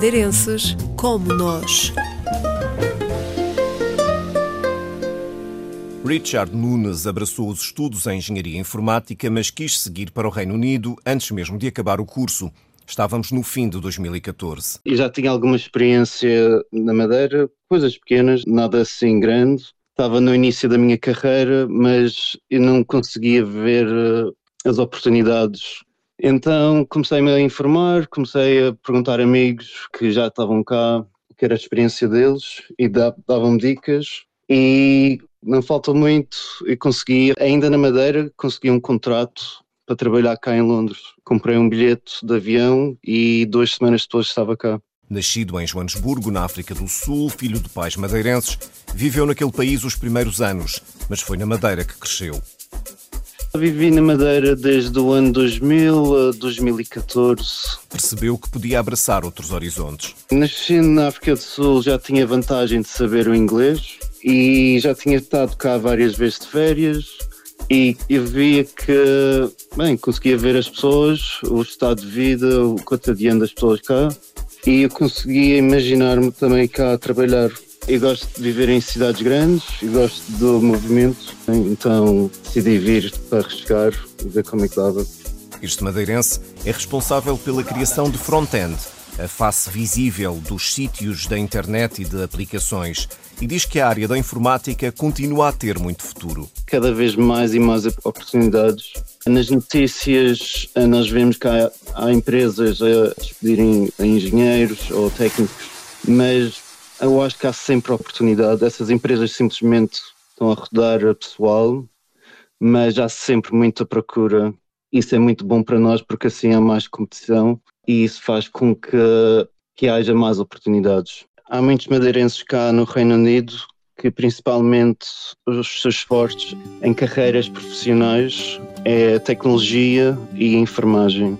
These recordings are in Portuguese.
madeirenses como nós. Richard Nunes abraçou os estudos em engenharia informática, mas quis seguir para o Reino Unido antes mesmo de acabar o curso. Estávamos no fim de 2014. E já tinha alguma experiência na Madeira, coisas pequenas, nada assim grande. Estava no início da minha carreira, mas eu não conseguia ver eh, as oportunidades. Então comecei-me a informar, comecei a perguntar a amigos que já estavam cá, que era a experiência deles, e davam-me dicas. E não falta muito e consegui, ainda na Madeira, consegui um contrato para trabalhar cá em Londres. Comprei um bilhete de avião e duas semanas depois estava cá. Nascido em Joanesburgo, na África do Sul, filho de pais madeirenses, viveu naquele país os primeiros anos, mas foi na Madeira que cresceu. Vivi na Madeira desde o ano 2000 a 2014. Percebeu que podia abraçar outros horizontes. Nascendo na África do Sul já tinha vantagem de saber o inglês e já tinha estado cá várias vezes de férias e eu via que, bem, conseguia ver as pessoas, o estado de vida, o cotidiano das pessoas cá e eu conseguia imaginar-me também cá a trabalhar. Eu gosto de viver em cidades grandes e gosto do movimento, então decidi vir para arriscar e ver como é que dava. Este madeirense é responsável pela criação de front-end, a face visível dos sítios da internet e de aplicações e diz que a área da informática continua a ter muito futuro. Cada vez mais e mais oportunidades. Nas notícias, eh, nós vemos que há, há empresas a despedirem engenheiros ou técnicos, mas eu acho que há sempre oportunidade. Essas empresas simplesmente estão a rodar a pessoal, mas há sempre muita procura. Isso é muito bom para nós porque assim há mais competição e isso faz com que, que haja mais oportunidades. Há muitos madeirenses cá no Reino Unido que principalmente os seus esforços em carreiras profissionais é tecnologia e enfermagem.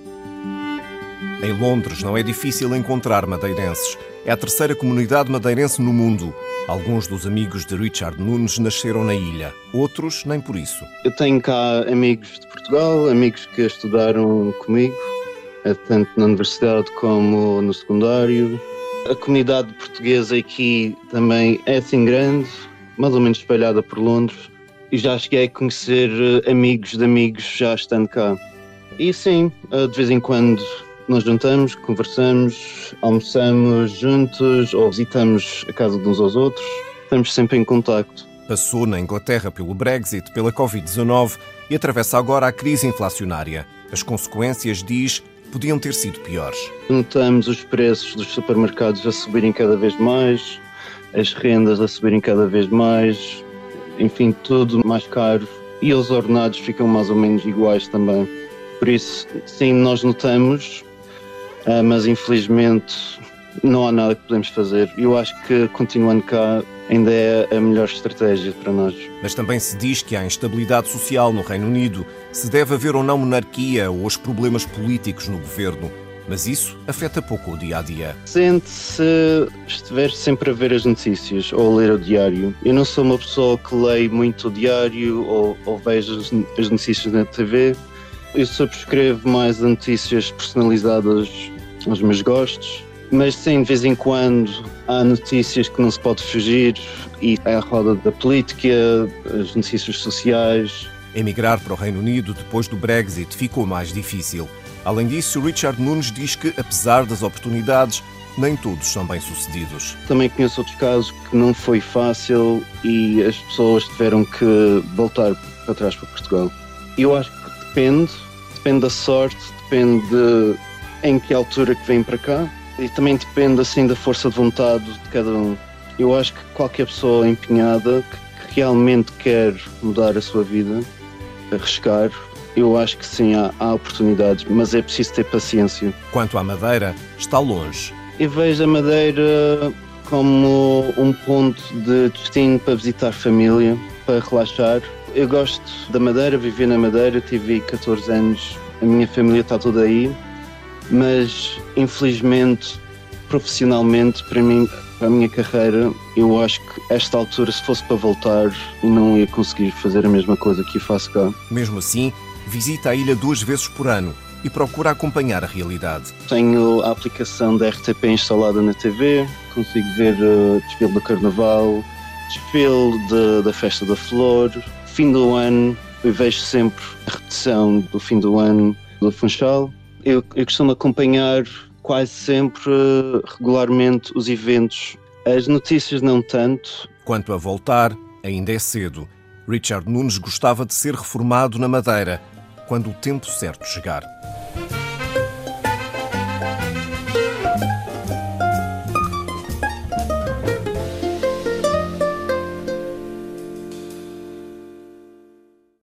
Em Londres não é difícil encontrar madeirenses. É a terceira comunidade madeirense no mundo. Alguns dos amigos de Richard Nunes nasceram na ilha, outros nem por isso. Eu tenho cá amigos de Portugal, amigos que estudaram comigo, tanto na universidade como no secundário, a comunidade portuguesa aqui também é assim grande, mais ou menos espalhada por Londres, e já cheguei a conhecer eh, amigos de amigos já estando cá. E sim, eh, de vez em quando nós juntamos, conversamos, almoçamos juntos ou visitamos a casa de uns aos outros, estamos sempre em contacto. Passou na Inglaterra pelo Brexit, pela Covid-19 e atravessa agora a crise inflacionária. As consequências, diz, podiam ter sido piores. Notamos os preços dos supermercados a subirem cada vez mais, as rendas a subirem cada vez mais, enfim, tudo mais caro e os ordenados ficam mais ou menos iguais também. Por isso, sim, nós notamos, ah, mas infelizmente não há nada que podemos fazer. Eu acho que continuando cá ainda é a melhor estratégia para nós. Mas também se diz que há instabilidade social no Reino Unido, se deve haver ou não monarquia ou os problemas políticos no governo. Mas isso afeta pouco o dia a dia. Sente-se estiver sempre a ver as notícias ou a ler o diário. Eu não sou uma pessoa que leio muito o diário ou, ou vejo as notícias na TV. Eu subscrevo mais a notícias personalizadas aos meus gostos mas sim, de vez em quando há notícias que não se pode fugir e é a roda da política, as notícias sociais. Emigrar para o Reino Unido depois do Brexit ficou mais difícil. Além disso, Richard Nunes diz que, apesar das oportunidades, nem todos são bem-sucedidos. Também conheço outros casos que não foi fácil e as pessoas tiveram que voltar para trás para Portugal. Eu acho que depende, depende da sorte, depende de em que altura que vem para cá e também depende assim da força de vontade de cada um. Eu acho que qualquer pessoa empenhada que, que realmente quer mudar a sua vida, arriscar, eu acho que sim, há, há, oportunidades, mas é preciso ter paciência. Quanto à Madeira, está longe. Eu vejo a Madeira como um ponto de destino para visitar família, para relaxar. Eu gosto da Madeira, vivi na Madeira, tive 14 anos, a minha família está toda aí mas infelizmente, profissionalmente, para mim, para a minha carreira, eu acho que esta altura, se fosse para voltar, não ia conseguir fazer a mesma coisa que eu faço cá. Mesmo assim, visita a ilha duas vezes por ano. e procura acompanhar a realidade. Tenho a aplicação da RTP instalada na TV, consigo ver o desfile do Carnaval, desfile de, da Festa da Flor, fim do ano, eu vejo sempre a repetição do fim do ano do Funchal. Eu, eu costumo acompanhar quase sempre, regularmente, os eventos. As notícias não tanto. Quanto a voltar, ainda é cedo. Richard Nunes gostava de ser reformado na Madeira, quando o tempo certo chegar.